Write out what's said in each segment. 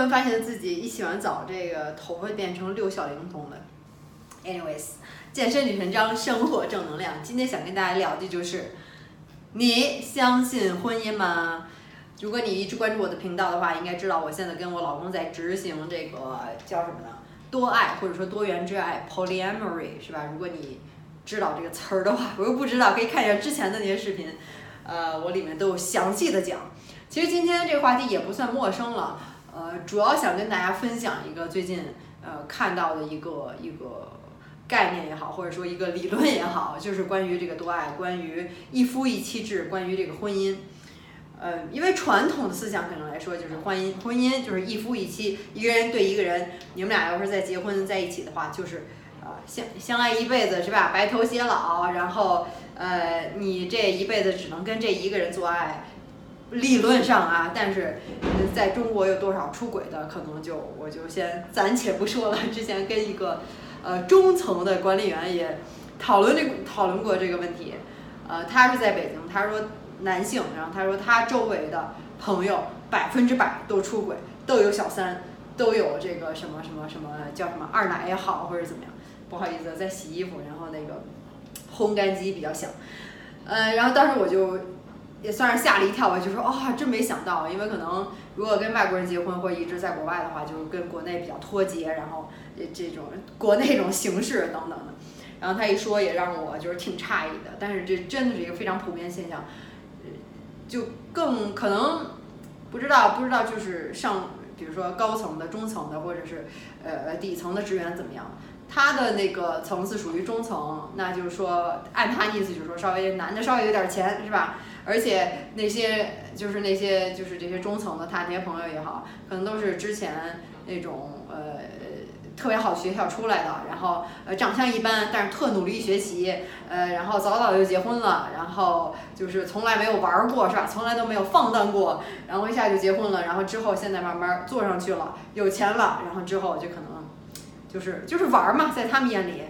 然发现自己一洗完澡，这个头发变成六小龄童了。Anyways，健身女神张，生活正能量。今天想跟大家聊的就是，你相信婚姻吗？如果你一直关注我的频道的话，应该知道我现在跟我老公在执行这个叫什么呢？多爱或者说多元之爱 （polyamory） 是吧？如果你知道这个词儿的话，我又不知道，可以看一下之前的那些视频，呃，我里面都有详细的讲。其实今天这个话题也不算陌生了，呃，主要想跟大家分享一个最近呃看到的一个一个概念也好，或者说一个理论也好，就是关于这个多爱，关于一夫一妻制，关于这个婚姻。呃，因为传统的思想可能来说，就是婚姻，婚姻就是一夫一妻，一个人对一个人，你们俩要是再结婚在一起的话，就是呃、相相爱一辈子是吧？白头偕老，然后呃，你这一辈子只能跟这一个人做爱，理论上啊，但是在中国有多少出轨的，可能就我就先暂且不说了。之前跟一个呃中层的管理员也讨论这讨论过这个问题，呃，他是在北京，他说男性，然后他说他周围的朋友百分之百都出轨，都有小三，都有这个什么什么什么叫什么二奶也好，或者怎么样。不好意思，在洗衣服，然后那个烘干机比较响，呃，然后当时我就也算是吓了一跳吧，就说啊、真没想到，因为可能如果跟外国人结婚或一直在国外的话，就跟国内比较脱节，然后这这种国内这种形式等等的。然后他一说也让我就是挺诧异的，但是这真的是一个非常普遍现象，就更可能不知道不知道就是上比如说高层的、中层的或者是呃底层的职员怎么样，他的那个层次属于中层，那就是说按他意思就是说稍微男的稍微有点钱是吧？而且那些就是那些就是这些中层的他那些朋友也好，可能都是之前那种呃特别好学校出来的，然后呃长相一般，但是特努力学习，呃然后早早就结婚了，然后就是从来没有玩过是吧？从来都没有放荡过，然后一下就结婚了，然后之后现在慢慢做上去了，有钱了，然后之后就可能就是就是玩嘛，在他们眼里，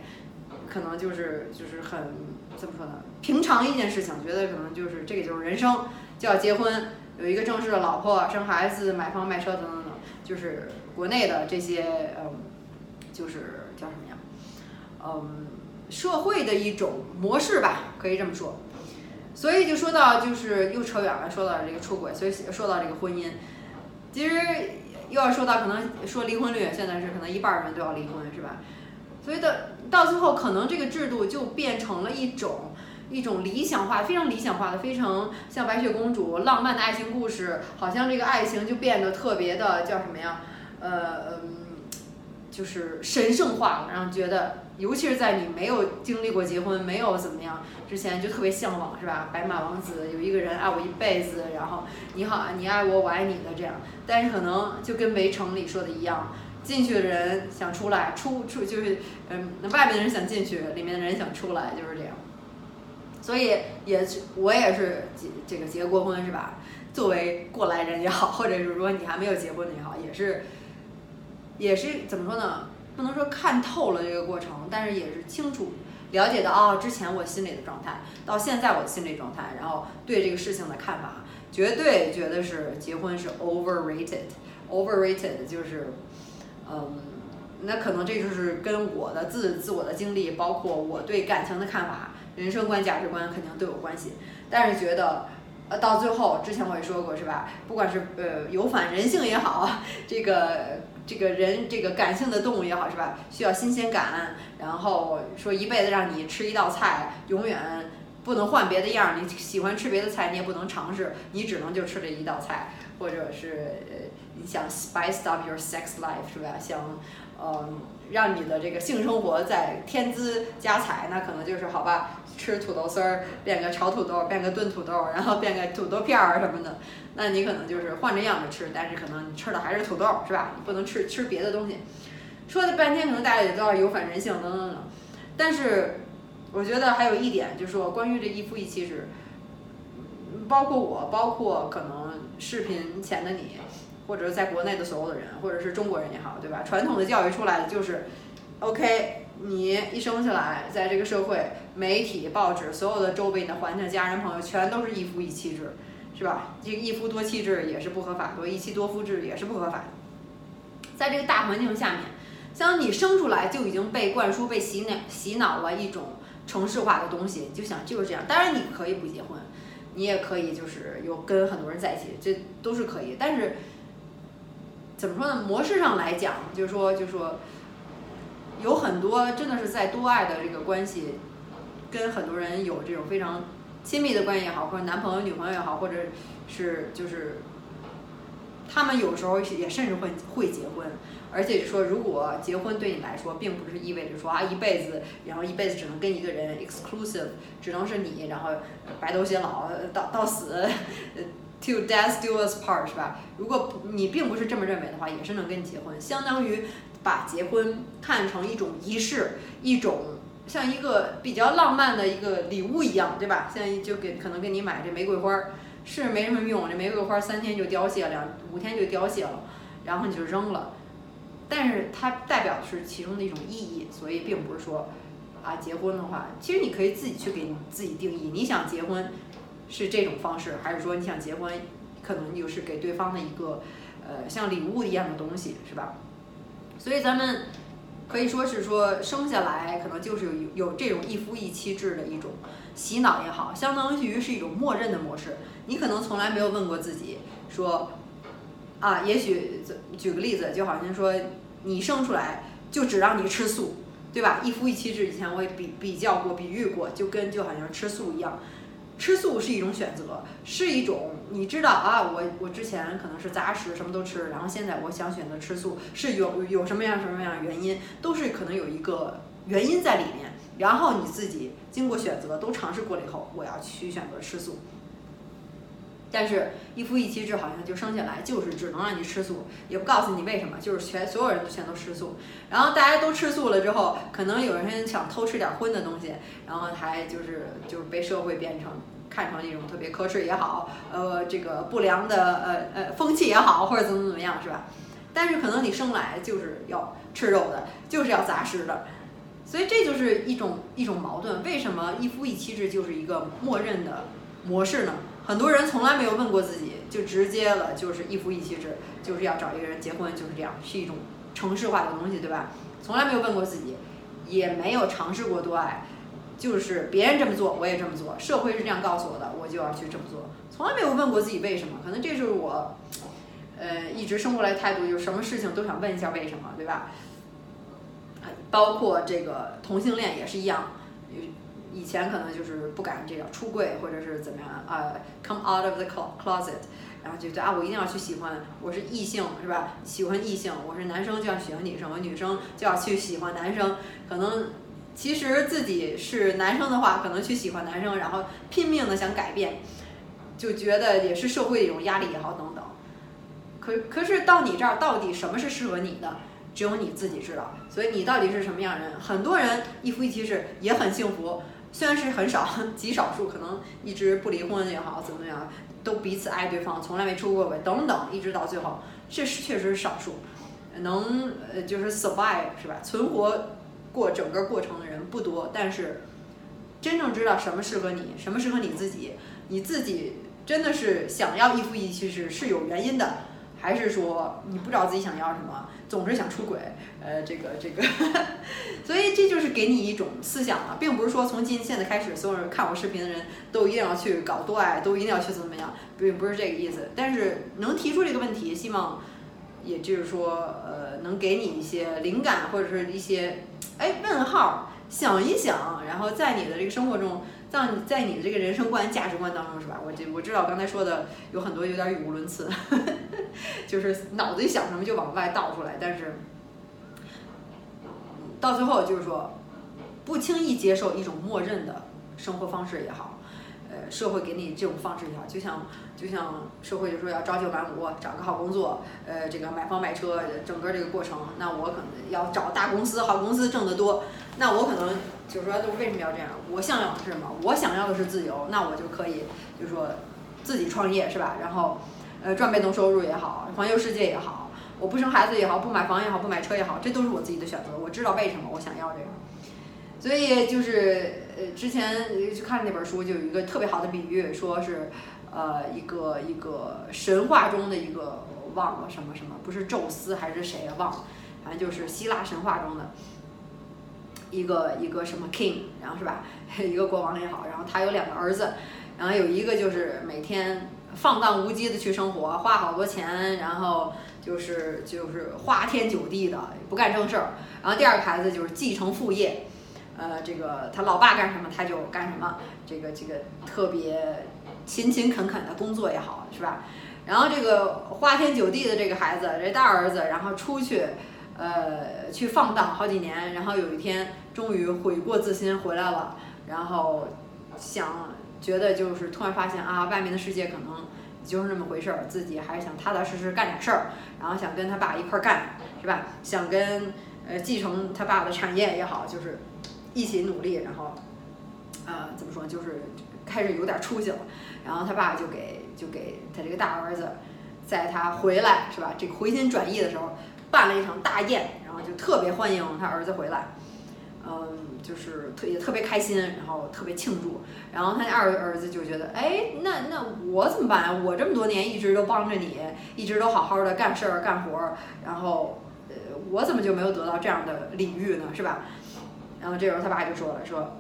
可能就是就是很怎么说呢，平常一件事情，觉得可能就是这个就是人生，就要结婚，有一个正式的老婆，生孩子，买房买车等等等，就是国内的这些嗯，就是叫什么呀，嗯，社会的一种模式吧，可以这么说。所以就说到就是又扯远了，说到这个出轨，所以说到这个婚姻，其实又要说到可能说离婚率，现在是可能一半儿人都要离婚，是吧？所以到到最后，可能这个制度就变成了一种一种理想化，非常理想化的，非常像白雪公主浪漫的爱情故事，好像这个爱情就变得特别的叫什么呀？呃嗯，就是神圣化了，然后觉得，尤其是在你没有经历过结婚，没有怎么样之前，就特别向往，是吧？白马王子有一个人爱我一辈子，然后你好，你爱我，我爱你的这样，但是可能就跟《围城》里说的一样。进去的人想出来，出出就是，嗯，那外面的人想进去，里面的人想出来，就是这样。所以也是我也是结这个结过婚是吧？作为过来人也好，或者是说你还没有结婚的也好，也是，也是怎么说呢？不能说看透了这个过程，但是也是清楚了解到哦，之前我心里的状态，到现在我的心理状态，然后对这个事情的看法，绝对觉得是结婚是 overrated，overrated 就是。嗯，那可能这就是跟我的自自我的经历，包括我对感情的看法、人生观、价值观肯定都有关系。但是觉得，呃，到最后，之前我也说过是吧？不管是呃有反人性也好，这个这个人这个感性的动物也好是吧？需要新鲜感，然后说一辈子让你吃一道菜，永远不能换别的样儿。你喜欢吃别的菜，你也不能尝试，你只能就吃这一道菜，或者是。你想 spice up your sex life 是吧？想，嗯，让你的这个性生活再添姿加彩，那可能就是好吧，吃土豆丝儿变个炒土豆，变个炖土豆，然后变个土豆片儿什么的。那你可能就是换着样子吃，但是可能你吃的还是土豆，是吧？你不能吃吃别的东西。说了半天，可能大家也知道有反人性等等等。但是我觉得还有一点，就是说关于这一夫一妻制，包括我，包括可能视频前的你。或者在国内的所有的人，或者是中国人也好，对吧？传统的教育出来的就是，OK，你一生下来，在这个社会、媒体、报纸，所有的周围的环境、家人、朋友，全都是一夫一妻制，是吧？这个一夫多妻制也是不合法的，一妻多夫制也是不合法的。在这个大环境下面，像你生出来就已经被灌输、被洗脑、洗脑了一种城市化的东西，你就想就是这样。当然你可以不结婚，你也可以就是有跟很多人在一起，这都是可以。但是怎么说呢？模式上来讲，就是说，就是说，有很多真的是在多爱的这个关系，跟很多人有这种非常亲密的关系也好，或者男朋友、女朋友也好，或者是就是他们有时候也甚至会会结婚，而且说如果结婚对你来说，并不是意味着说啊一辈子，然后一辈子只能跟一个人 exclusive，只能是你，然后白头偕老到到死。To death do us part 是吧？如果你并不是这么认为的话，也是能跟你结婚。相当于把结婚看成一种仪式，一种像一个比较浪漫的一个礼物一样，对吧？像就给可能给你买这玫瑰花，是没什么用，这玫瑰花三天就凋谢，两五天就凋谢了，然后你就扔了。但是它代表的是其中的一种意义，所以并不是说啊结婚的话，其实你可以自己去给你自己定义，你想结婚。是这种方式，还是说你想结婚，可能就是给对方的一个，呃，像礼物一样的东西，是吧？所以咱们可以说是说生下来可能就是有有这种一夫一妻制的一种洗脑也好，相当于是一种默认的模式。你可能从来没有问过自己说，啊，也许举个例子，就好像说你生出来就只让你吃素，对吧？一夫一妻制以前我也比比较过、比喻过，就跟就好像吃素一样。吃素是一种选择，是一种你知道啊，我我之前可能是杂食，什么都吃，然后现在我想选择吃素，是有有什么样什么样原因，都是可能有一个原因在里面，然后你自己经过选择都尝试过了以后，我要去选择吃素。但是，一夫一妻制好像就生下来就是只能让你吃素，也不告诉你为什么，就是全所有人都全都吃素。然后大家都吃素了之后，可能有人想偷吃点荤的东西，然后还就是就是被社会变成看成一种特别可耻也好，呃，这个不良的呃呃风气也好，或者怎么怎么样是吧？但是可能你生来就是要吃肉的，就是要杂食的，所以这就是一种一种矛盾。为什么一夫一妻制就是一个默认的模式呢？很多人从来没有问过自己，就直接了，就是一夫一妻制，就是要找一个人结婚，就是这样，是一种城市化的东西，对吧？从来没有问过自己，也没有尝试过多爱，就是别人这么做，我也这么做，社会是这样告诉我的，我就要去这么做，从来没有问过自己为什么。可能这就是我，呃，一直生过来态度，就是什么事情都想问一下为什么，对吧？包括这个同性恋也是一样。以前可能就是不敢这样出柜，或者是怎么样啊，come out of the closet，然后就觉得啊，我一定要去喜欢，我是异性是吧？喜欢异性，我是男生就要喜欢女生，我女生就要去喜欢男生。可能其实自己是男生的话，可能去喜欢男生，然后拼命的想改变，就觉得也是社会一种压力也好等等。可可是到你这儿，到底什么是适合你的？只有你自己知道。所以你到底是什么样人？很多人一夫一妻制也很幸福。虽然是很少，极少数，可能一直不离婚也好，怎么样，都彼此爱对方，从来没出过轨，等等，一直到最后，这是确实是少数，能呃就是 survive 是吧？存活过整个过程的人不多，但是真正知道什么适合你，什么适合你自己，你自己真的是想要一夫一妻制是有原因的，还是说你不知道自己想要什么？总是想出轨，呃，这个这个，所以这就是给你一种思想了，并不是说从今现在开始，所有人看我视频的人都一定要去搞多爱，都一定要去怎么样，并不是这个意思。但是能提出这个问题，希望也就是说，呃，能给你一些灵感或者是一些哎问号，想一想，然后在你的这个生活中。在在你的这个人生观、价值观当中，是吧？我这我知道刚才说的有很多有点语无伦次，就是脑子里想什么就往外倒出来，但是到最后就是说，不轻易接受一种默认的生活方式也好，呃，社会给你这种方式也好，就像就像社会就说要朝九晚五，找个好工作，呃，这个买房买车，整个这个过程，那我可能要找大公司，好公司挣得多，那我可能。就是说，为什么要这样？我向往的是什么？我想要的是自由，那我就可以，就是说，自己创业是吧？然后，呃，赚被动收入也好，环游世界也好，我不生孩子也好，不买房也好，不买车也好，这都是我自己的选择。我知道为什么我想要这个。所以就是，呃，之前去看那本书，就有一个特别好的比喻，说是，呃，一个一个神话中的一个忘了什么什么，不是宙斯还是谁啊？忘了，反正就是希腊神话中的一个一个什么 king，然后是吧？一个国王也好，然后他有两个儿子，然后有一个就是每天放荡无羁的去生活，花好多钱，然后就是就是花天酒地的，不干正事儿。然后第二个孩子就是继承父业，呃，这个他老爸干什么他就干什么，这个这个特别勤勤恳恳的工作也好，是吧？然后这个花天酒地的这个孩子，这大儿子，然后出去，呃，去放荡好几年，然后有一天终于悔过自新回来了，然后想觉得就是突然发现啊，外面的世界可能就是那么回事儿，自己还是想踏踏实实干点事儿，然后想跟他爸一块儿干，是吧？想跟呃继承他爸的产业也好，就是一起努力，然后呃怎么说，就是开始有点出息了，然后他爸就给就给他这个大儿子，在他回来是吧？这个回心转意的时候，办了一场大宴，然后就特别欢迎他儿子回来，嗯，就是特也特别开心，然后特别庆祝。然后他那二儿子就觉得，哎，那那我怎么办？我这么多年一直都帮着你，一直都好好的干事儿干活儿，然后呃，我怎么就没有得到这样的礼遇呢？是吧？然后这时候他爸就说了，说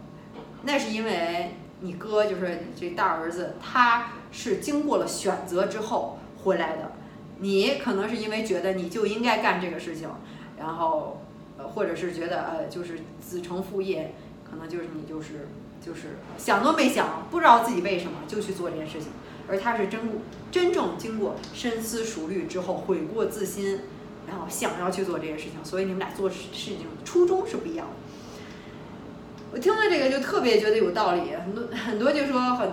那是因为你哥就是这大儿子，他是经过了选择之后回来的，你可能是因为觉得你就应该干这个事情，然后呃，或者是觉得呃，就是子承父业，可能就是你就是就是想都没想，不知道自己为什么就去做这件事情，而他是真真正经过深思熟虑之后悔过自新，然后想要去做这件事情，所以你们俩做事事情初衷是不一样的。我听了这个就特别觉得有道理，很多很多就说很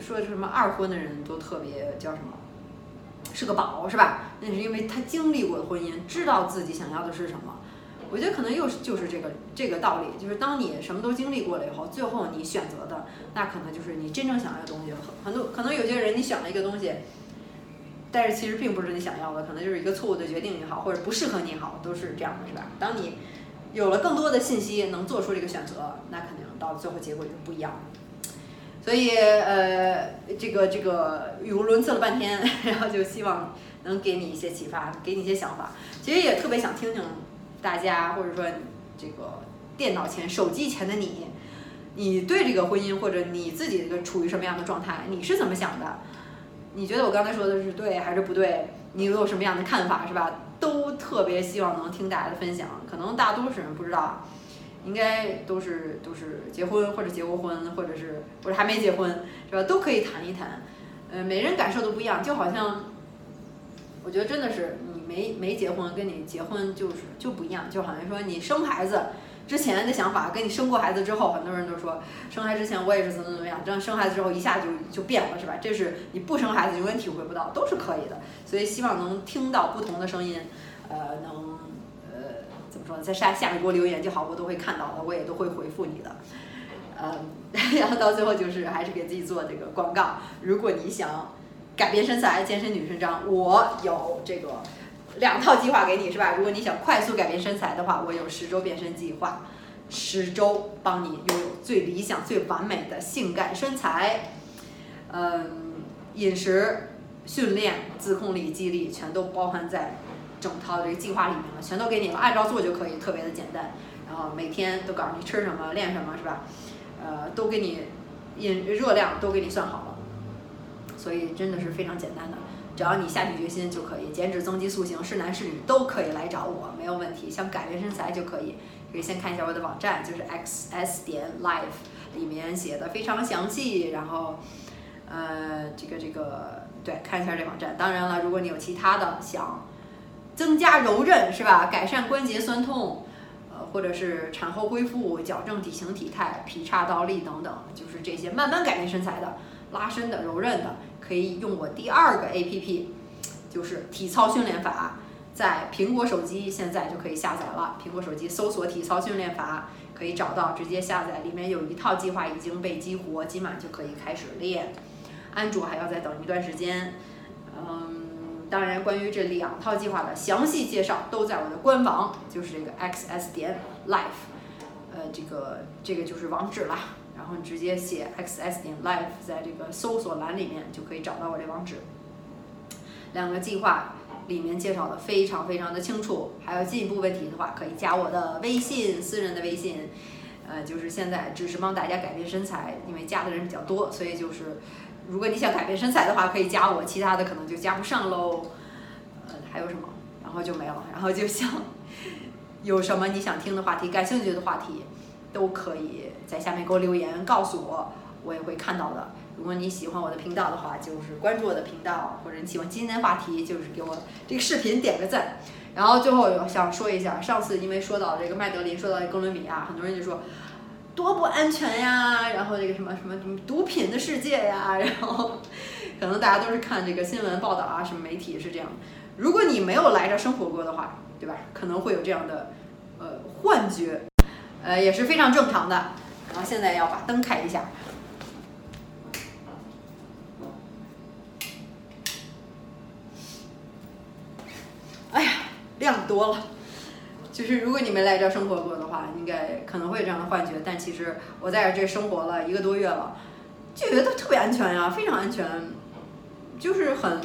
说什么二婚的人都特别叫什么，是个宝是吧？那是因为他经历过的婚姻，知道自己想要的是什么。我觉得可能又是就是这个这个道理，就是当你什么都经历过了以后，最后你选择的那可能就是你真正想要的东西。很很多可能有些人你选了一个东西，但是其实并不是你想要的，可能就是一个错误的决定也好，或者不适合你好，都是这样的，是吧？当你有了更多的信息，能做出这个选择，那肯定到最后结果就不一样。所以呃，这个这个语无伦次了半天，然后就希望能给你一些启发，给你一些想法。其实也特别想听听大家，或者说这个电脑前、手机前的你，你对这个婚姻或者你自己这个处于什么样的状态，你是怎么想的？你觉得我刚才说的是对还是不对？你有什么样的看法，是吧？都特别希望能听大家的分享。可能大多数人不知道，应该都是都是结婚或者结过婚，或者是或者还没结婚，是吧？都可以谈一谈。呃，每人感受都不一样，就好像我觉得真的是你没没结婚，跟你结婚就是就不一样，就好像说你生孩子。之前的想法跟你生过孩子之后，很多人都说生孩子之前我也是怎么怎么样，这样生孩子之后一下就就变了，是吧？这是你不生孩子永远体会不到，都是可以的。所以希望能听到不同的声音，呃，能呃怎么说呢，在下下面给我留言就好，我都会看到的，我也都会回复你的。呃，然后到最后就是还是给自己做这个广告，如果你想改变身材、健身女神章，我有这个。两套计划给你是吧？如果你想快速改变身材的话，我有十周变身计划，十周帮你拥有最理想、最完美的性感身材。嗯，饮食、训练、自控力、激励，全都包含在整套这个计划里面了，全都给你了，按照做就可以，特别的简单。然后每天都告诉你吃什么、练什么，是吧？呃，都给你饮热量都给你算好了，所以真的是非常简单的。只要你下定决心就可以减脂增肌塑形，是男是女都可以来找我，没有问题。想改变身材就可以，可以先看一下我的网站，就是 x s 点 life，里面写的非常详细。然后，呃，这个这个对，看一下这网站。当然了，如果你有其他的想增加柔韧是吧？改善关节酸痛，呃，或者是产后恢复、矫正体型体态、劈叉倒立等等，就是这些慢慢改变身材的、拉伸的、柔韧的。可以用我第二个 A P P，就是体操训练法，在苹果手机现在就可以下载了。苹果手机搜索“体操训练法”可以找到，直接下载。里面有一套计划已经被激活，今晚就可以开始练。安卓还要再等一段时间。嗯，当然，关于这两套计划的详细介绍都在我的官网，就是这个 x s 点 life，呃，这个这个就是网址了。然后你直接写 x s 点 life，在这个搜索栏里面就可以找到我这网址。两个计划里面介绍的非常非常的清楚。还有进一步问题的话，可以加我的微信，私人的微信。呃，就是现在只是帮大家改变身材，因为加的人比较多，所以就是如果你想改变身材的话，可以加我，其他的可能就加不上喽。呃，还有什么？然后就没了。然后就想有什么你想听的话题、感兴趣的话题，都可以在下面给我留言告诉我，我也会看到的。如果你喜欢我的频道的话，就是关注我的频道，或者你喜欢今天的话题，就是给我这个视频点个赞。然后最后想说一下，上次因为说到这个麦德林，说到哥伦比亚，很多人就说多不安全呀，然后这个什么什么什么毒品的世界呀，然后可能大家都是看这个新闻报道啊，什么媒体是这样。如果你没有来这生活过的话，对吧？可能会有这样的呃幻觉，呃也是非常正常的。然后现在要把灯开一下。哎呀，亮多了。就是如果你没来这生活过的话，应该可能会有这样的幻觉。但其实我在这生活了一个多月了，就觉得特别安全呀，非常安全，就是很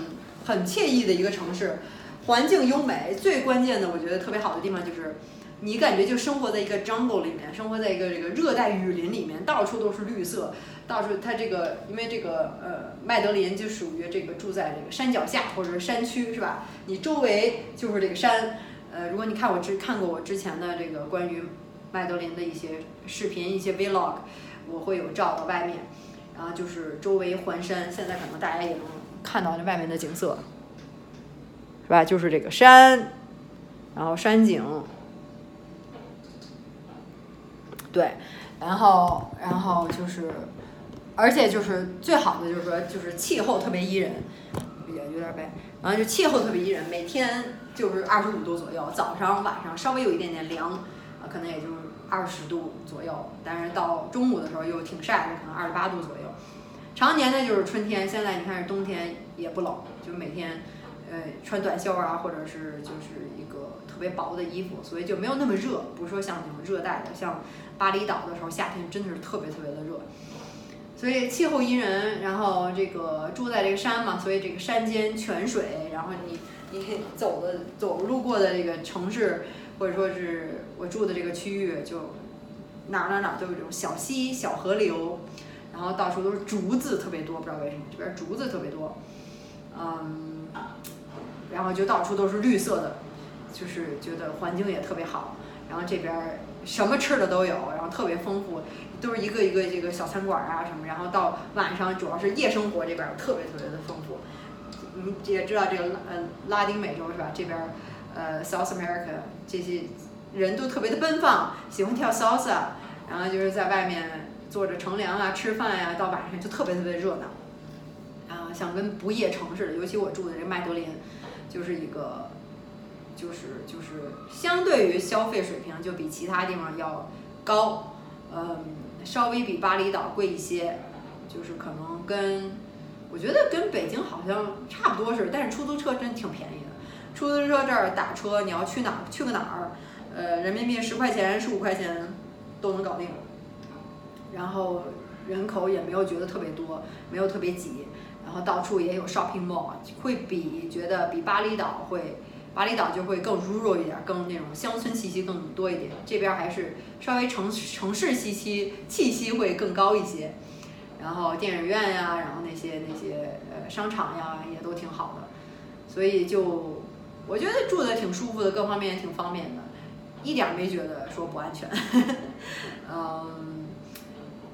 很惬意的一个城市，环境优美。最关键的，我觉得特别好的地方就是，你感觉就生活在一个 jungle 里面，生活在一个这个热带雨林里面，到处都是绿色，到处它这个因为这个呃麦德林就属于这个住在这个山脚下或者是山区是吧？你周围就是这个山。呃，如果你看我之看过我之前的这个关于麦德林的一些视频、一些 vlog，我会有照到外面，然后就是周围环山，现在可能大家也能看到这外面的景色，是吧？就是这个山，然后山景，对，然后然后就是，而且就是最好的就是说就是气候特别宜人，也有点背，然后就气候特别宜人，每天。就是二十五度左右，早上晚上稍微有一点点凉，啊，可能也就是二十度左右。但是到中午的时候又挺晒的，可能二十八度左右。常年呢就是春天，现在你看是冬天也不冷，就每天，呃，穿短袖啊，或者是就是一个特别薄的衣服，所以就没有那么热。不是说像那种热带的，像巴厘岛的时候夏天真的是特别特别的热。所以气候宜人，然后这个住在这个山嘛，所以这个山间泉水，然后你。你走的走路过的这个城市，或者说是我住的这个区域，就哪哪哪都有这种小溪、小河流，然后到处都是竹子，特别多，不知道为什么这边竹子特别多，嗯，然后就到处都是绿色的，就是觉得环境也特别好，然后这边什么吃的都有，然后特别丰富，都是一个一个这个小餐馆啊什么，然后到晚上主要是夜生活这边特别特别的丰富。你也知道这个呃拉丁美洲是吧？这边呃 South America 这些人都特别的奔放，喜欢跳 salsa，然后就是在外面坐着乘凉啊、吃饭呀，到晚上就特别特别热闹。啊，像跟不夜城似的，尤其我住的这麦德林，就是一个，就是就是相对于消费水平就比其他地方要高，嗯，稍微比巴厘岛贵一些，就是可能跟。我觉得跟北京好像差不多似的，但是出租车真挺便宜的。出租车这儿打车，你要去哪儿去个哪儿，呃，人民币十块钱、十五块钱都能搞定。然后人口也没有觉得特别多，没有特别挤，然后到处也有 shopping mall，会比觉得比巴厘岛会，巴厘岛就会更 rural 一点，更那种乡村气息更多一点。这边还是稍微城城市气息气息会更高一些。然后电影院呀，然后那些那些呃商场呀，也都挺好的，所以就我觉得住的挺舒服的，各方面也挺方便的，一点没觉得说不安全。嗯，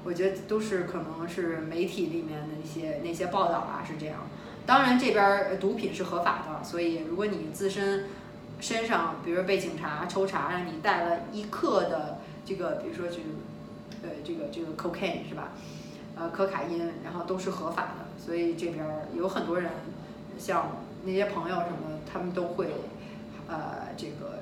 我觉得都是可能是媒体里面的一些那些报道啊是这样。当然这边毒品是合法的，所以如果你自身身上，比如被警察抽查，让你带了一克的这个，比如说就呃这个这个 cocaine 是吧？呃，可卡因，然后都是合法的，所以这边有很多人，像那些朋友什么，他们都会，呃，这个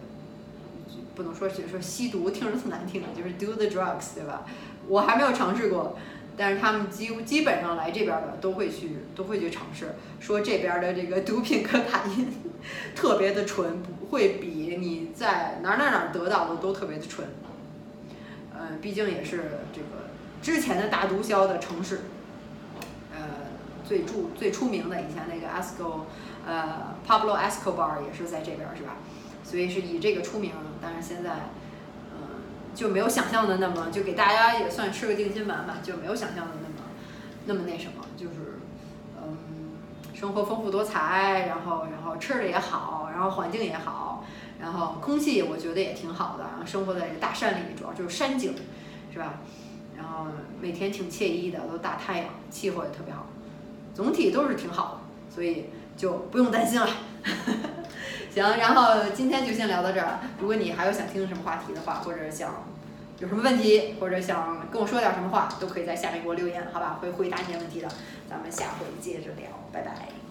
不能说就是说吸毒，听着特难听，就是 do the drugs，对吧？我还没有尝试过，但是他们基基本上来这边的都会去都会去尝试，说这边的这个毒品可卡因 特别的纯，不会比你在哪哪哪得到的都特别的纯，呃，毕竟也是这个。之前的大毒枭的城市，呃，最著最出名的，以前那个 Esco，呃，Pablo Escobar 也是在这边是吧？所以是以这个出名，但是现在，就没有想象的那么，就给大家也算吃个定心丸吧，就没有想象的那么那么那什么，就是，嗯，生活丰富多彩，然后然后吃的也好，然后环境也好，然后空气我觉得也挺好的，然后生活在这大山里，主要就是山景，是吧？然后每天挺惬意的，都大太阳，气候也特别好，总体都是挺好的，所以就不用担心了。行，然后今天就先聊到这儿。如果你还有想听什么话题的话，或者想有什么问题，或者想跟我说点什么话，都可以在下面给我留言，好吧？会回答你的问题的。咱们下回接着聊，拜拜。